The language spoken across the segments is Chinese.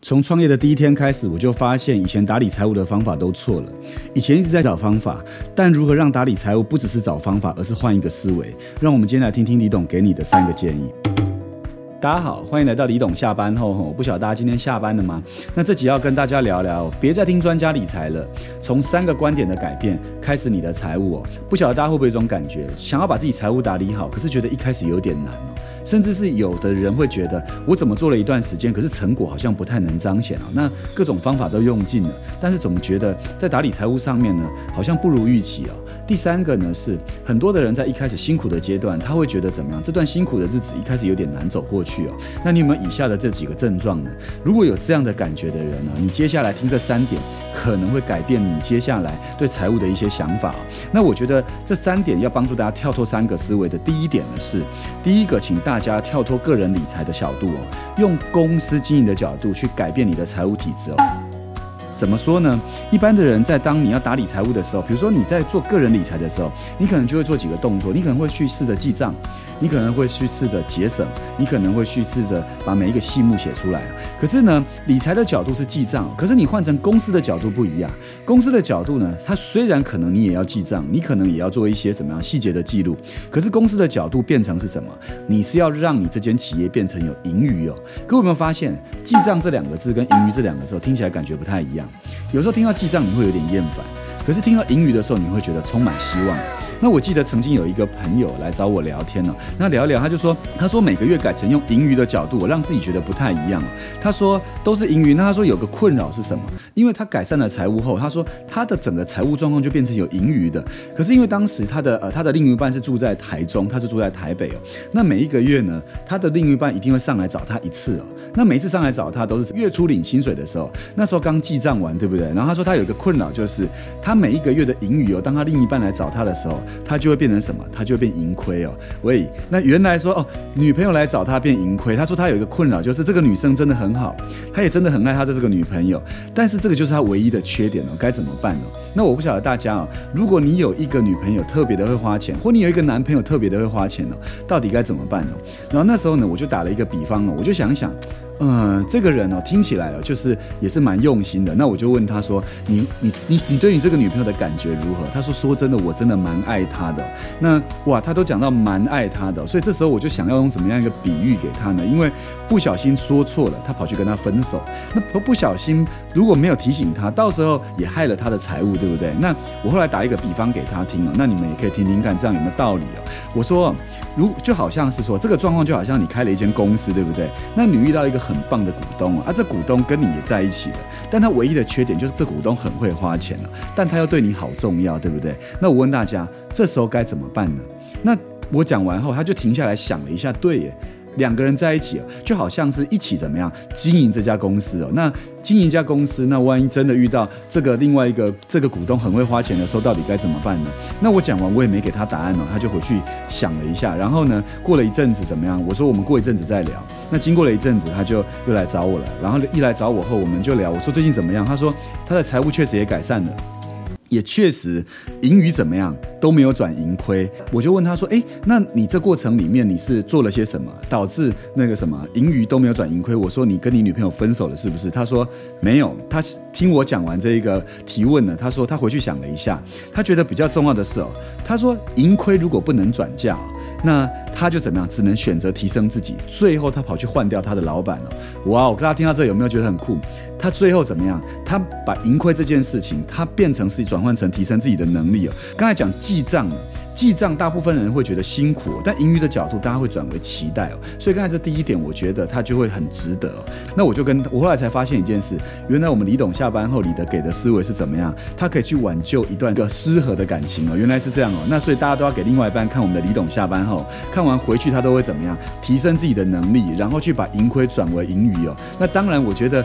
从创业的第一天开始，我就发现以前打理财务的方法都错了。以前一直在找方法，但如何让打理财务不只是找方法，而是换一个思维？让我们今天来听听李董给你的三个建议。大家好，欢迎来到李董下班后。不晓得大家今天下班了吗？那这集要跟大家聊聊，别再听专家理财了。从三个观点的改变开始你的财务哦。不晓得大家会不会有一种感觉，想要把自己财务打理好，可是觉得一开始有点难哦。甚至是有的人会觉得，我怎么做了一段时间，可是成果好像不太能彰显啊。那各种方法都用尽了，但是总觉得在打理财务上面呢，好像不如预期哦。第三个呢是很多的人在一开始辛苦的阶段，他会觉得怎么样？这段辛苦的日子一开始有点难走过去哦。那你有没有以下的这几个症状呢？如果有这样的感觉的人呢，你接下来听这三点，可能会改变你接下来对财务的一些想法。那我觉得这三点要帮助大家跳脱三个思维的。第一点呢是，第一个，请大家跳脱个人理财的角度哦，用公司经营的角度去改变你的财务体制哦。怎么说呢？一般的人在当你要打理财务的时候，比如说你在做个人理财的时候，你可能就会做几个动作，你可能会去试着记账。你可能会去试着节省，你可能会去试着把每一个细目写出来。可是呢，理财的角度是记账，可是你换成公司的角度不一样。公司的角度呢，它虽然可能你也要记账，你可能也要做一些怎么样细节的记录，可是公司的角度变成是什么？你是要让你这间企业变成有盈余哦。各位有没有发现，记账这两个字跟盈余这两个字听起来感觉不太一样？有时候听到记账你会有点厌烦，可是听到盈余的时候你会觉得充满希望。那我记得曾经有一个朋友来找我聊天呢，那聊一聊他就说，他说每个月改成用盈余的角度，我让自己觉得不太一样。他说都是盈余，那他说有个困扰是什么？因为他改善了财务后，他说他的整个财务状况就变成有盈余的。可是因为当时他的呃他的另一半是住在台中，他是住在台北哦，那每一个月呢，他的另一半一定会上来找他一次哦。那每次上来找他都是月初领薪水的时候，那时候刚记账完，对不对？然后他说他有一个困扰，就是他每一个月的盈余哦，当他另一半来找他的时候，他就会变成什么？他就会变盈亏哦。喂，那原来说哦，女朋友来找他变盈亏。他说他有一个困扰，就是这个女生真的很好，他也真的很爱他的这个女朋友，但是这个就是他唯一的缺点哦，该怎么办呢？那我不晓得大家哦，如果你有一个女朋友特别的会花钱，或你有一个男朋友特别的会花钱哦，到底该怎么办呢？然后那时候呢，我就打了一个比方哦，我就想想。嗯，这个人哦，听起来哦，就是也是蛮用心的。那我就问他说：“你你你你对你这个女朋友的感觉如何？”他说：“说真的，我真的蛮爱她的。”那哇，他都讲到蛮爱她的，所以这时候我就想要用什么样一个比喻给他呢？因为不小心说错了，他跑去跟他分手。那不不小心如果没有提醒他，到时候也害了他的财务，对不对？那我后来打一个比方给他听哦，那你们也可以听听看，这样有没有道理哦？我说，如就好像是说这个状况就好像你开了一间公司，对不对？那你遇到一个。很棒的股东啊，这股东跟你也在一起了，但他唯一的缺点就是这股东很会花钱了，但他又对你好重要，对不对？那我问大家，这时候该怎么办呢？那我讲完后，他就停下来想了一下，对耶。两个人在一起就好像是一起怎么样经营这家公司哦。那经营一家公司，那万一真的遇到这个另外一个这个股东很会花钱的时候，到底该怎么办呢？那我讲完，我也没给他答案哦，他就回去想了一下。然后呢，过了一阵子怎么样？我说我们过一阵子再聊。那经过了一阵子，他就又来找我了。然后一来找我后，我们就聊。我说最近怎么样？他说他的财务确实也改善了。也确实，盈余怎么样都没有转盈亏。我就问他说：“哎，那你这过程里面你是做了些什么，导致那个什么盈余都没有转盈亏？”我说：“你跟你女朋友分手了是不是？”他说：“没有。”他听我讲完这一个提问呢，他说他回去想了一下，他觉得比较重要的是哦，他说盈亏如果不能转嫁。那他就怎么样？只能选择提升自己。最后他跑去换掉他的老板了。哇！我大家听到这有没有觉得很酷？他最后怎么样？他把盈亏这件事情，他变成是转换成提升自己的能力哦。刚才讲记账。记账，大部分人会觉得辛苦，但盈余的角度，大家会转为期待哦。所以刚才这第一点，我觉得他就会很值得。那我就跟我后来才发现一件事，原来我们李董下班后，李的给的思维是怎么样？他可以去挽救一段个失和的感情哦。原来是这样哦。那所以大家都要给另外一半看我们的李董下班后，看完回去他都会怎么样？提升自己的能力，然后去把盈亏转为盈余哦。那当然，我觉得。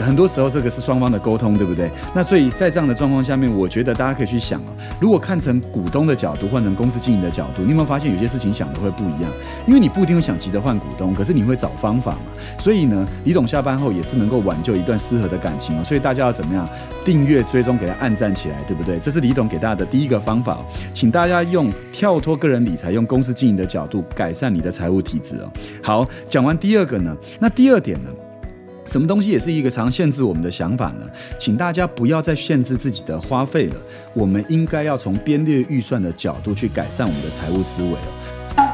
很多时候，这个是双方的沟通，对不对？那所以在这样的状况下面，我觉得大家可以去想啊，如果看成股东的角度，换成公司经营的角度，你有没有发现有些事情想的会不一样？因为你不一定会想急着换股东，可是你会找方法嘛。所以呢，李董下班后也是能够挽救一段失和的感情哦。所以大家要怎么样？订阅追踪，给他按赞起来，对不对？这是李董给大家的第一个方法，请大家用跳脱个人理财，用公司经营的角度改善你的财务体质哦。好，讲完第二个呢，那第二点呢？什么东西也是一个常限制我们的想法呢？请大家不要再限制自己的花费了，我们应该要从编列预算的角度去改善我们的财务思维哦。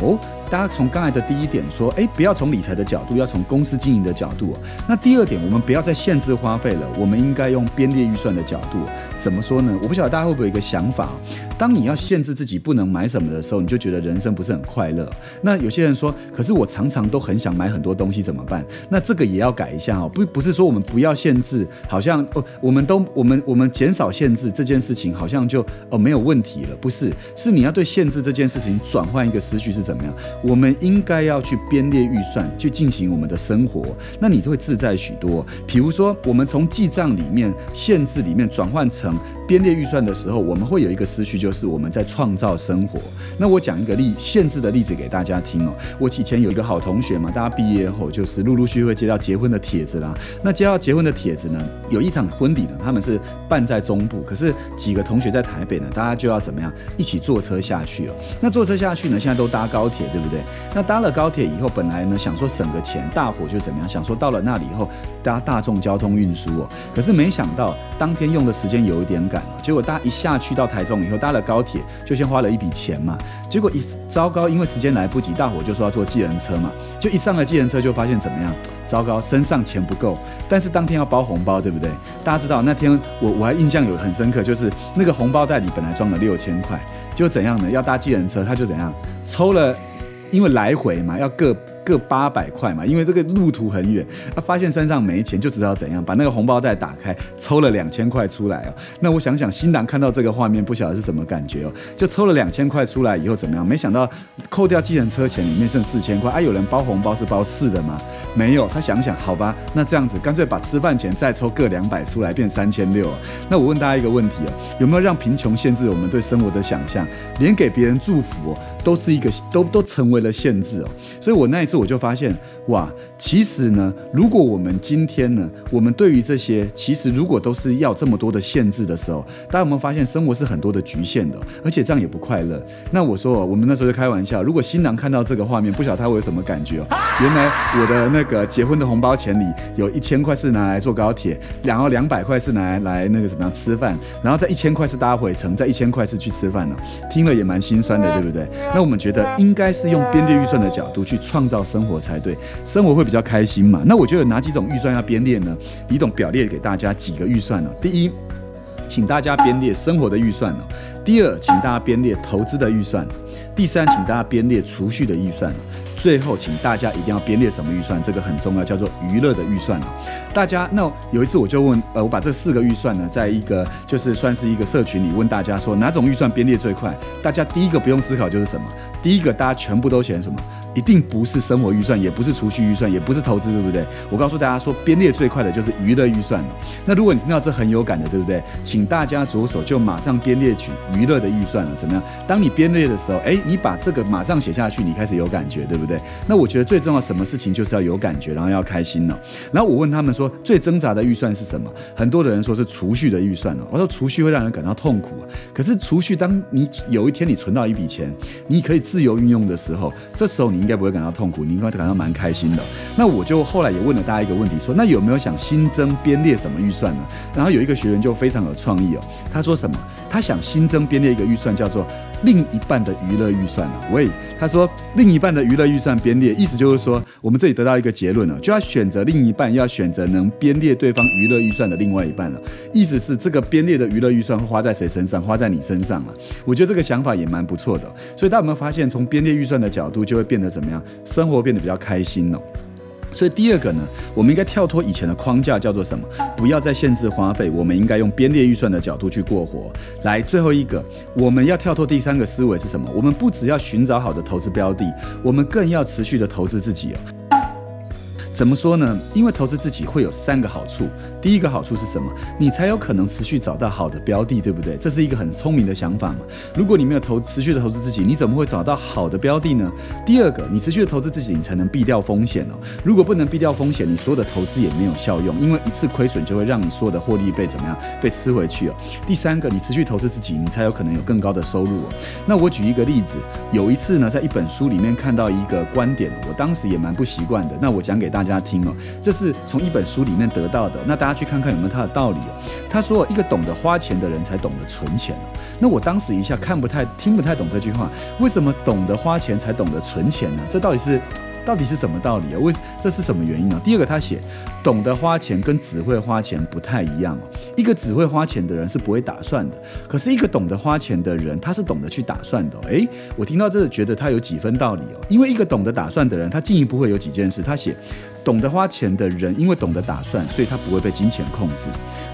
哦，大家从刚才的第一点说，诶，不要从理财的角度，要从公司经营的角度。那第二点，我们不要再限制花费了，我们应该用编列预算的角度。怎么说呢？我不晓得大家会不会有一个想法。当你要限制自己不能买什么的时候，你就觉得人生不是很快乐。那有些人说，可是我常常都很想买很多东西，怎么办？那这个也要改一下哦。不，不是说我们不要限制，好像哦，我们都我们我们减少限制这件事情，好像就哦没有问题了。不是，是你要对限制这件事情转换一个思绪是怎么样？我们应该要去编列预算，去进行我们的生活，那你就会自在许多。比如说，我们从记账里面限制里面转换成编列预算的时候，我们会有一个思绪。就是我们在创造生活。那我讲一个例限制的例子给大家听哦。我以前有一个好同学嘛，大家毕业后就是陆陆续续会接到结婚的帖子啦。那接到结婚的帖子呢，有一场婚礼呢，他们是办在中部，可是几个同学在台北呢，大家就要怎么样一起坐车下去哦。那坐车下去呢，现在都搭高铁，对不对？那搭了高铁以后，本来呢想说省个钱，大伙就怎么样？想说到了那里以后搭大众交通运输哦。可是没想到当天用的时间有一点赶，结果大家一下去到台中以后搭。了高铁就先花了一笔钱嘛，结果一糟糕，因为时间来不及，大伙就说要坐计程车嘛，就一上了计程车就发现怎么样？糟糕，身上钱不够，但是当天要包红包，对不对？大家知道那天我我还印象有很深刻，就是那个红包袋里本来装了六千块，就怎样呢？要搭计程车，他就怎样抽了，因为来回嘛，要各。各八百块嘛，因为这个路途很远，他发现身上没钱，就知道怎样把那个红包袋打开，抽了两千块出来哦。那我想想，新郎看到这个画面，不晓得是什么感觉哦。就抽了两千块出来以后怎么样？没想到扣掉计程车钱，里面剩四千块。啊，有人包红包是包四的吗？没有。他想想，好吧，那这样子干脆把吃饭钱再抽各两百出来，变三千六。那我问大家一个问题哦，有没有让贫穷限制我们对生活的想象？连给别人祝福哦。都是一个都都成为了限制哦，所以我那一次我就发现，哇，其实呢，如果我们今天呢，我们对于这些，其实如果都是要这么多的限制的时候，大家有没有发现生活是很多的局限的，而且这样也不快乐。那我说，我们那时候就开玩笑，如果新郎看到这个画面，不晓得他会有什么感觉哦。原来我的那个结婚的红包钱里有一千块是拿来坐高铁，然后两百块是拿来来那个怎么样吃饭，然后再一千块是搭回程，再一千块是去吃饭了。听了也蛮心酸的，对不对？那我们觉得应该是用编列预算的角度去创造生活才对，生活会比较开心嘛。那我觉得哪几种预算。要编列呢？李董表列给大家几个预算呢？第一，请大家编列生活的预算。第二，请大家编列投资的预算。第三，请大家编列储蓄的预算。最后，请大家一定要编列什么预算？这个很重要，叫做娱乐的预算。大家，那有一次我就问，呃，我把这四个预算。呢，在一个就是算。是一个社群里问大家说，哪种预算。编列最快？大家第一个不用思考就是什么？第一个大家全部都选什么？一定不是生活预算，也不是储蓄预算，也不是投资，对不对？我告诉大家说，编列最快的就是娱乐预算了。那如果你听到这很有感的，对不对？请大家着手就马上编列取娱乐的预算了，怎么样？当你编列的时候，哎，你把这个马上写下去，你开始有感觉，对不对？那我觉得最重要什么事情就是要有感觉，然后要开心了。然后我问他们说，最挣扎的预算是什么？很多的人说是储蓄的预算哦。我说储蓄会让人感到痛苦，可是储蓄，当你有一天你存到一笔钱，你可以自由运用的时候，这时候你。应该不会感到痛苦，你应该感到蛮开心的。那我就后来也问了大家一个问题，说那有没有想新增编列什么预算呢？然后有一个学员就非常有创意哦，他说什么？他想新增编列一个预算，叫做另一半的娱乐预算了。喂，他说另一半的娱乐预算编列，意思就是说我们这里得到一个结论了，就要选择另一半，要选择能编列对方娱乐预算的另外一半了。意思是这个编列的娱乐预算会花在谁身上？花在你身上了。我觉得这个想法也蛮不错的。所以大家有没有发现，从编列预算的角度，就会变得怎么样？生活变得比较开心了。所以第二个呢，我们应该跳脱以前的框架，叫做什么？不要再限制花费，我们应该用编列预算的角度去过活。来，最后一个，我们要跳脱第三个思维是什么？我们不只要寻找好的投资标的，我们更要持续的投资自己哦。怎么说呢？因为投资自己会有三个好处。第一个好处是什么？你才有可能持续找到好的标的，对不对？这是一个很聪明的想法嘛。如果你没有投持续的投资自己，你怎么会找到好的标的呢？第二个，你持续的投资自己，你才能避掉风险哦。如果不能避掉风险，你所有的投资也没有效用，因为一次亏损就会让你所有的获利被怎么样被吃回去哦。第三个，你持续投资自己，你才有可能有更高的收入哦。那我举一个例子，有一次呢，在一本书里面看到一个观点，我当时也蛮不习惯的。那我讲给大。家家听哦。这是从一本书里面得到的，那大家去看看有没有它的道理哦。他说，一个懂得花钱的人才懂得存钱。那我当时一下看不太听不太懂这句话，为什么懂得花钱才懂得存钱呢？这到底是？到底是什么道理啊？为这是什么原因呢？第二个，他写懂得花钱跟只会花钱不太一样哦。一个只会花钱的人是不会打算的，可是一个懂得花钱的人，他是懂得去打算的。诶，我听到这觉得他有几分道理哦。因为一个懂得打算的人，他进一步会有几件事。他写。懂得花钱的人，因为懂得打算，所以他不会被金钱控制。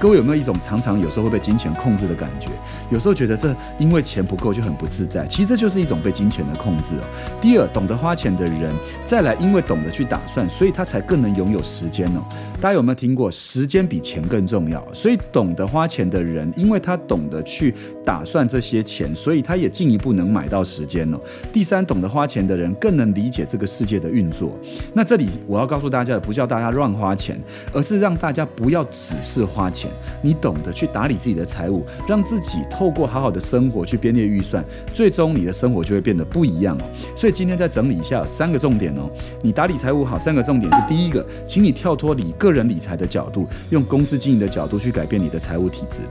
各位有没有一种常常有时候会被金钱控制的感觉？有时候觉得这因为钱不够就很不自在。其实这就是一种被金钱的控制哦。第二，懂得花钱的人，再来因为懂得去打算，所以他才更能拥有时间哦。大家有没有听过，时间比钱更重要？所以懂得花钱的人，因为他懂得去打算这些钱，所以他也进一步能买到时间哦。第三，懂得花钱的人更能理解这个世界的运作。那这里我要告诉大家。大家也不叫大家乱花钱，而是让大家不要只是花钱，你懂得去打理自己的财务，让自己透过好好的生活去编列预算，最终你的生活就会变得不一样哦。所以今天再整理一下三个重点哦，你打理财务好三个重点是：第一个，请你跳脱你个人理财的角度，用公司经营的角度去改变你的财务体制；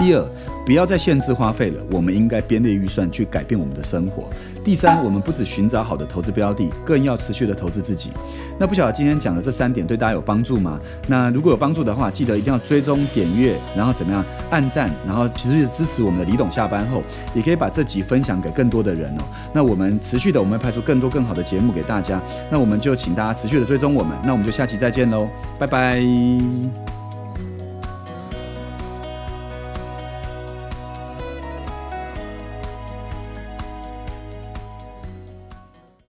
第二，不要再限制花费了，我们应该编列预算去改变我们的生活。第三，我们不只寻找好的投资标的，更要持续的投资自己。那不晓得今天讲的这三点对大家有帮助吗？那如果有帮助的话，记得一定要追踪点阅，然后怎么样按赞，然后持续支持我们的李董。下班后也可以把这集分享给更多的人哦。那我们持续的，我们会派出更多更好的节目给大家。那我们就请大家持续的追踪我们。那我们就下期再见喽，拜拜。